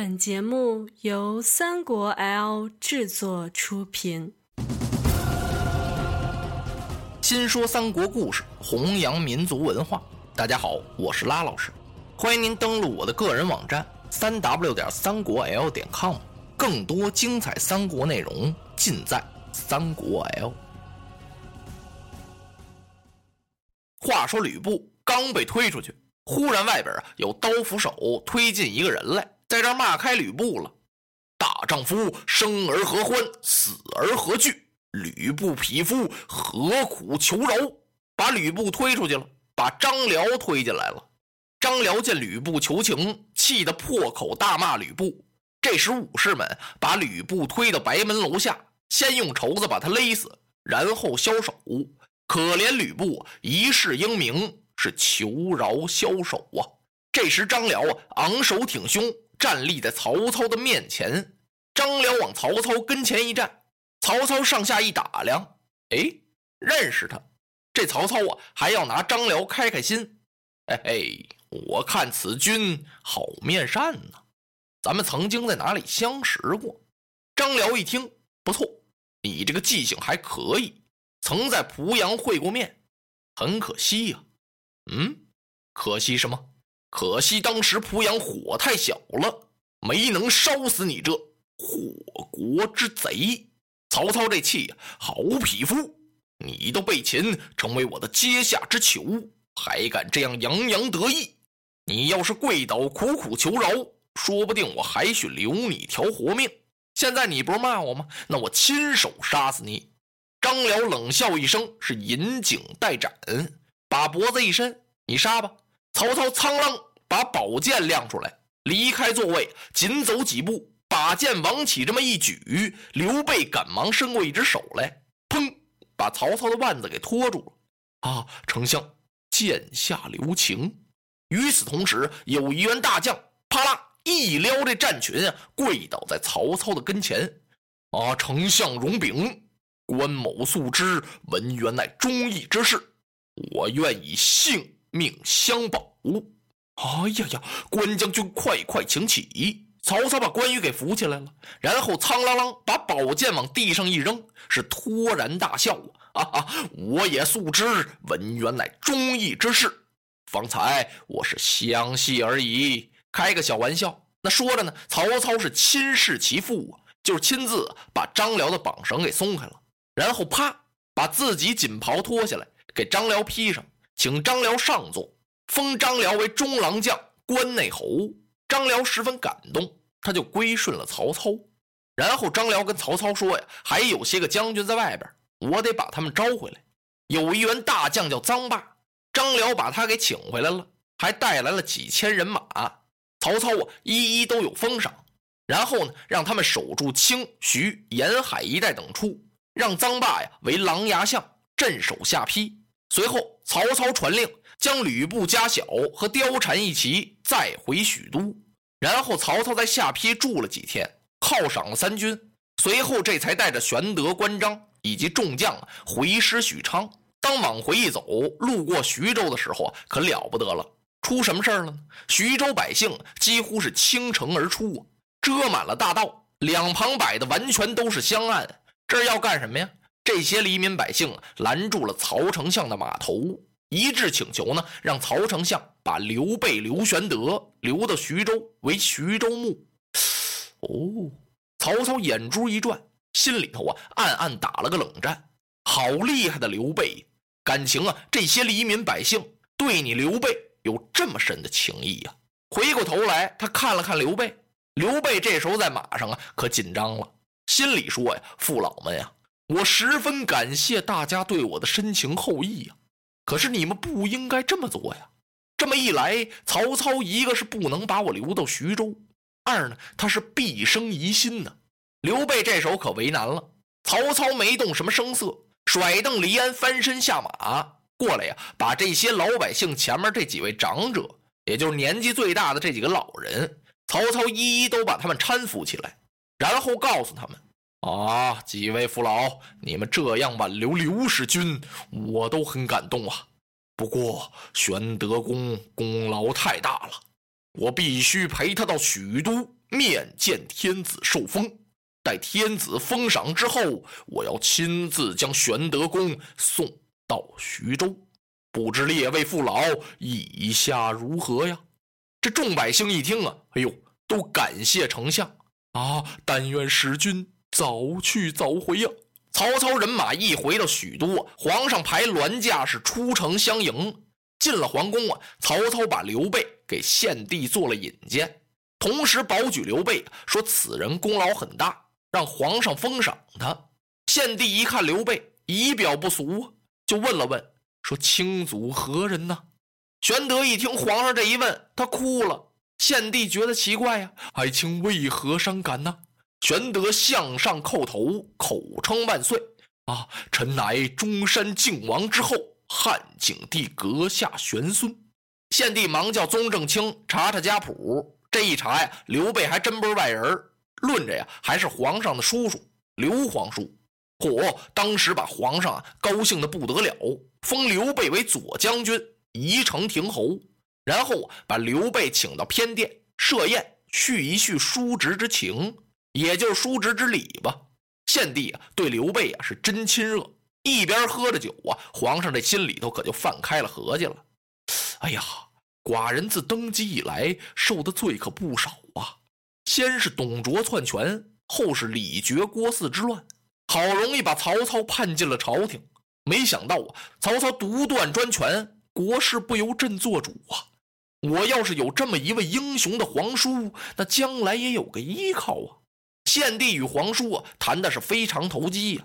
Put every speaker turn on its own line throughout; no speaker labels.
本节目由三国 L 制作出品。
新说三国故事，弘扬民族文化。大家好，我是拉老师，欢迎您登录我的个人网站三 w 点三国 L 点 com，更多精彩三国内容尽在三国 L。话说吕布刚被推出去，忽然外边啊有刀斧手推进一个人来，在这骂开吕布了：“大丈夫生而何欢，死而何惧？吕布匹夫何苦求饶？”把吕布推出去了，把张辽推进来了。张辽见吕布求情，气得破口大骂吕布。这时武士们把吕布推到白门楼下，先用绸子把他勒死，然后枭首。可怜吕布一世英名，是求饶枭首啊！这时张辽昂首挺胸，站立在曹操的面前。张辽往曹操跟前一站，曹操上下一打量，哎，认识他。这曹操啊，还要拿张辽开开心。嘿嘿，我看此君好面善呐，咱们曾经在哪里相识过？张辽一听，不错，你这个记性还可以。曾在濮阳会过面，很可惜呀。嗯，可惜什么？可惜当时濮阳火太小了，没能烧死你这祸国之贼。曹操这气呀，好匹夫！你都被擒，成为我的阶下之囚，还敢这样洋洋得意？你要是跪倒苦苦求饶，说不定我还许留你条活命。现在你不是骂我吗？那我亲手杀死你！张辽冷笑一声，是引颈待斩，把脖子一伸，你杀吧。曹操苍啷把宝剑亮出来，离开座位，紧走几步，把剑往起这么一举。刘备赶忙伸过一只手来，砰，把曹操的腕子给拖住了。啊，丞相，剑下留情。与此同时，有一员大将，啪啦一撩这战裙啊，跪倒在曹操的跟前。啊，丞相容禀。关某素知文渊乃忠义之士，我愿以性命相保。哎呀呀！关将军快快请起！曹操把关羽给扶起来了，然后苍啷啷把宝剑往地上一扔，是托然大笑啊！啊！我也素知文渊乃忠义之士，方才我是相戏而已，开个小玩笑。那说着呢，曹操是亲视其父啊，就是亲自把张辽的绑绳给松开了。然后啪，把自己锦袍脱下来，给张辽披上，请张辽上座，封张辽为中郎将、关内侯。张辽十分感动，他就归顺了曹操。然后张辽跟曹操说呀：“还有些个将军在外边，我得把他们招回来。有一员大将叫臧霸，张辽把他给请回来了，还带来了几千人马。曹操啊，一一都有封赏。然后呢，让他们守住清、徐、沿海一带等处。”让臧霸呀为琅琊相镇守下邳，随后曹操传令将吕布家小和貂蝉一齐再回许都，然后曹操在下邳住了几天，犒赏了三军，随后这才带着玄德、关张以及众将回师许昌。当往回一走，路过徐州的时候可了不得了，出什么事儿了呢？徐州百姓几乎是倾城而出啊，遮满了大道，两旁摆的完全都是香案。这要干什么呀？这些黎民百姓拦住了曹丞相的马头，一致请求呢，让曹丞相把刘备、刘玄德留到徐州为徐州牧。哦，曹操眼珠一转，心里头啊暗暗打了个冷战。好厉害的刘备，感情啊，这些黎民百姓对你刘备有这么深的情谊呀！回过头来，他看了看刘备，刘备这时候在马上啊，可紧张了。心里说呀，父老们呀，我十分感谢大家对我的深情厚谊呀。可是你们不应该这么做呀。这么一来，曹操一个是不能把我留到徐州，二呢，他是必生疑心呢。刘备这时候可为难了。曹操没动什么声色，甩蹬离鞍，翻身下马过来呀，把这些老百姓前面这几位长者，也就是年纪最大的这几个老人，曹操一一都把他们搀扶起来。然后告诉他们：“啊，几位父老，你们这样挽留刘使君，我都很感动啊。不过玄德公功劳太大了，我必须陪他到许都面见天子受封。待天子封赏之后，我要亲自将玄德公送到徐州。不知列位父老意下如何呀？这众百姓一听啊，哎呦，都感谢丞相啊！但愿使君早去早回呀！曹操人马一回到许都，皇上排銮驾是出城相迎。进了皇宫啊，曹操把刘备给献帝做了引荐，同时保举刘备，说此人功劳很大。让皇上封赏他。献帝一看刘备仪表不俗，就问了问，说：“卿祖何人呢？”玄德一听皇上这一问，他哭了。献帝觉得奇怪呀，爱卿为何伤感呢？玄德向上叩头，口称万岁啊！臣乃中山靖王之后，汉景帝阁下玄孙。献帝忙叫宗正卿查查家谱，这一查呀，刘备还真不是外人论着呀，还是皇上的叔叔刘皇叔。嚯，当时把皇上啊高兴的不得了，封刘备为左将军、宜城亭侯，然后把刘备请到偏殿设宴，叙一叙叔侄之情，也就是叔侄之礼吧。献帝啊对刘备啊是真亲热，一边喝着酒啊，皇上这心里头可就放开了合计了。哎呀，寡人自登基以来受的罪可不少啊。先是董卓篡权，后是李傕郭汜之乱，好容易把曹操判进了朝廷，没想到啊，曹操独断专权，国事不由朕做主啊！我要是有这么一位英雄的皇叔，那将来也有个依靠啊！献帝与皇叔啊谈的是非常投机呀。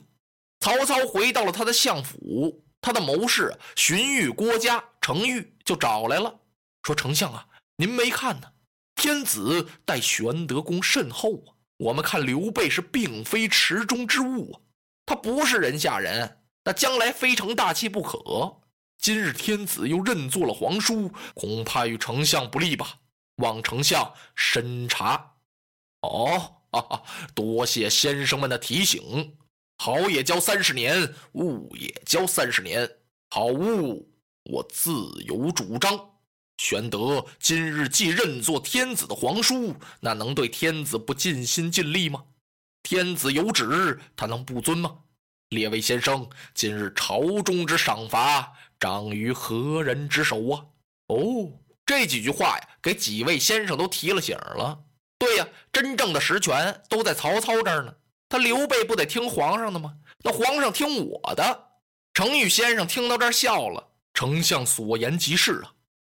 曹操回到了他的相府，他的谋士荀彧、郭嘉、程昱就找来了，说：“丞相啊，您没看呢。”天子待玄德公甚厚啊！我们看刘备是并非池中之物啊，他不是人下人，那将来非成大器不可。今日天子又认作了皇叔，恐怕与丞相不利吧？望丞相审查。哦，哈哈，多谢先生们的提醒。好也教三十年，误也教三十年。好物，我自有主张。玄德今日既认作天子的皇叔，那能对天子不尽心尽力吗？天子有旨，他能不遵吗？列位先生，今日朝中之赏罚，掌于何人之手啊？哦，这几句话呀，给几位先生都提了醒了。对呀，真正的实权都在曹操这儿呢。他刘备不得听皇上的吗？那皇上听我的。程昱先生听到这儿笑了。丞相所言极是啊。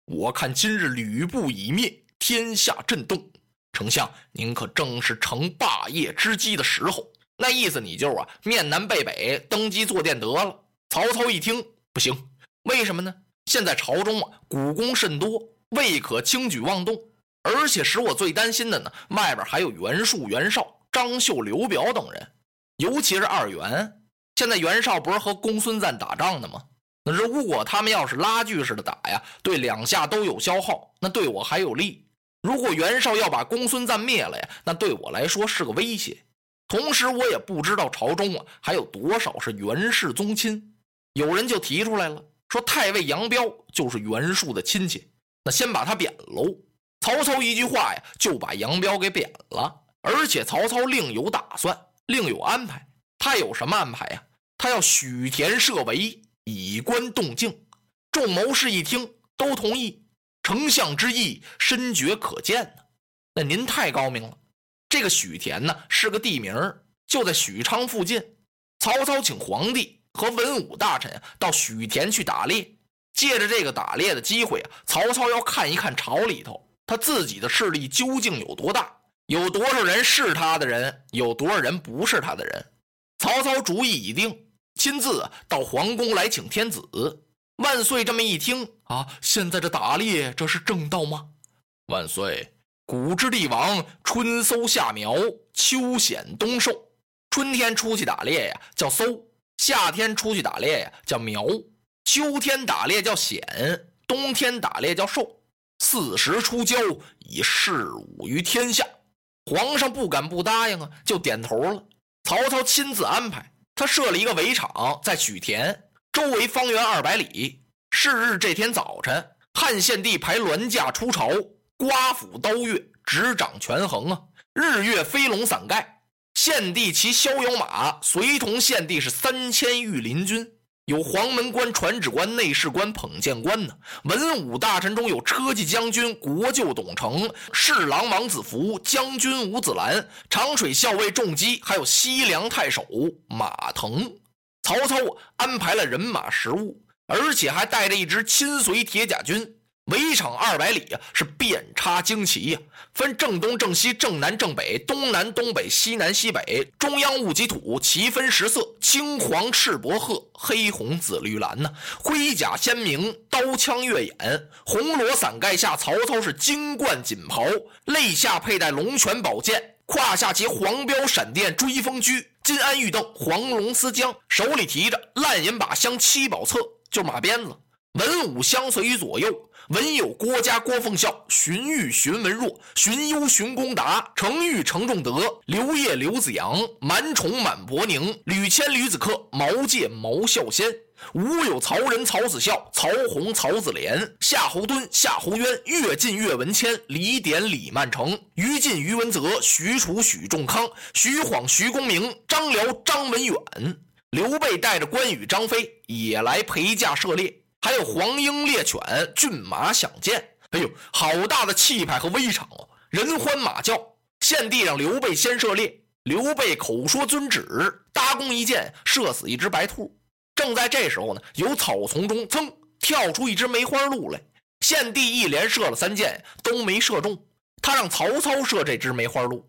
我看今日吕布已灭，天下震动。丞相，您可正是成霸业之机的时候。那意思，你就啊，面南背北登基坐殿得了。曹操一听，不行，为什么呢？现在朝中啊，古公甚多，未可轻举妄动。而且使我最担心的呢，外边还有袁术、袁绍、张绣、刘表等人，尤其是二袁。现在袁绍不是和公孙瓒打仗呢吗？那如果他们要是拉锯似的打呀，对两下都有消耗，那对我还有利。如果袁绍要把公孙瓒灭了呀，那对我来说是个威胁。同时，我也不知道朝中啊还有多少是袁氏宗亲。有人就提出来了，说太尉杨彪就是袁术的亲戚，那先把他贬喽。曹操一句话呀，就把杨彪给贬了。而且曹操另有打算，另有安排。他有什么安排呀？他要许田设围。以观动静，众谋士一听都同意。丞相之意深觉可见呢。那您太高明了。这个许田呢是个地名，就在许昌附近。曹操请皇帝和文武大臣到许田去打猎，借着这个打猎的机会啊，曹操要看一看朝里头他自己的势力究竟有多大，有多少人是他的人，有多少人不是他的人。曹操主意已定。亲自到皇宫来请天子万岁。这么一听啊，现在这打猎这是正道吗？万岁，古之帝王，春搜夏苗，秋显冬收。春天出去打猎呀，叫搜；夏天出去打猎呀，叫苗；秋天打猎叫显；冬天打猎叫收。四时出郊，以示武于天下。皇上不敢不答应啊，就点头了。曹操亲自安排。他设了一个围场在许田，周围方圆二百里。是日这天早晨，汉献帝排銮驾出朝，刮斧刀钺，执掌权衡啊，日月飞龙伞盖，献帝骑逍遥马，随同献帝是三千御林军。有黄门官、传旨官、内侍官、捧剑官呢。文武大臣中有车骑将军国舅董承、侍郎王子服、将军吴子兰、长水校尉仲基，还有西凉太守马腾。曹操安排了人马食物，而且还带着一支亲随铁甲军。围场二百里呀，是遍插旌旗呀，分正东、正西、正南、正北、东南、东北、西南、西北。中央戊己土，旗分十色：青、黄、赤、薄、褐、黑、红、紫、绿、蓝呢。盔甲鲜明，刀枪越眼。红罗伞盖下，曹操是金冠锦袍，肋下佩戴龙泉宝剑，胯下骑黄标闪电追风驹，金鞍玉镫黄龙丝缰，手里提着烂银把香七宝册，就马鞭子。文武相随左右。文有郭嘉、郭奉孝，荀彧、荀文若，荀攸、荀公达，程昱、程仲德，刘烨、刘子扬，满宠、满伯宁，吕谦、吕子克，毛玠、毛孝先。吴有曹仁、曹子孝，曹洪、曹子廉，夏侯惇、夏侯渊，乐进、乐文谦，李典、李曼成，于禁、于文泽，许褚、许仲康，徐晃、徐公明，张辽、张文远。刘备带着关羽、张飞也来陪驾射猎。还有黄鹰猎犬，骏马响箭，哎呦，好大的气派和威场哦！人欢马叫。献帝让刘备先射猎，刘备口说遵旨，搭弓一箭，射死一只白兔。正在这时候呢，有草丛中噌跳出一只梅花鹿来。献帝一连射了三箭，都没射中。他让曹操射这只梅花鹿。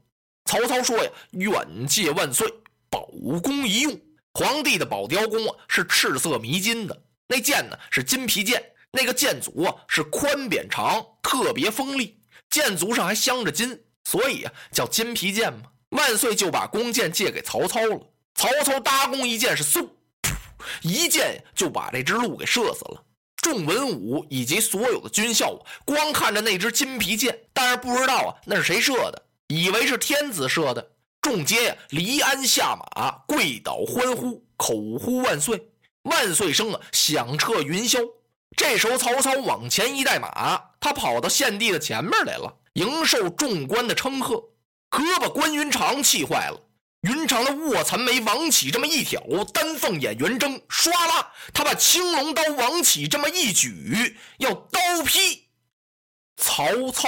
曹操说呀：“远借万岁，宝弓一用。皇帝的宝雕弓啊，是赤色迷金的。”那剑呢是金皮剑，那个剑足啊是宽扁长，特别锋利，剑足上还镶着金，所以啊叫金皮剑嘛。万岁就把弓箭借给曹操了。曹操搭弓一箭是嗖，一箭就把这只鹿给射死了。众文武以及所有的军校光看着那只金皮箭，但是不知道啊那是谁射的，以为是天子射的。众皆呀离鞍下马，跪倒欢呼，口呼万岁。万岁声啊，响彻云霄。这时候，曹操往前一带马，他跑到献帝的前面来了，迎受众官的称贺，可把关云长气坏了。云长的卧蚕眉王启这么一挑，丹凤眼圆睁，唰啦，他把青龙刀王起这么一举，要刀劈曹操。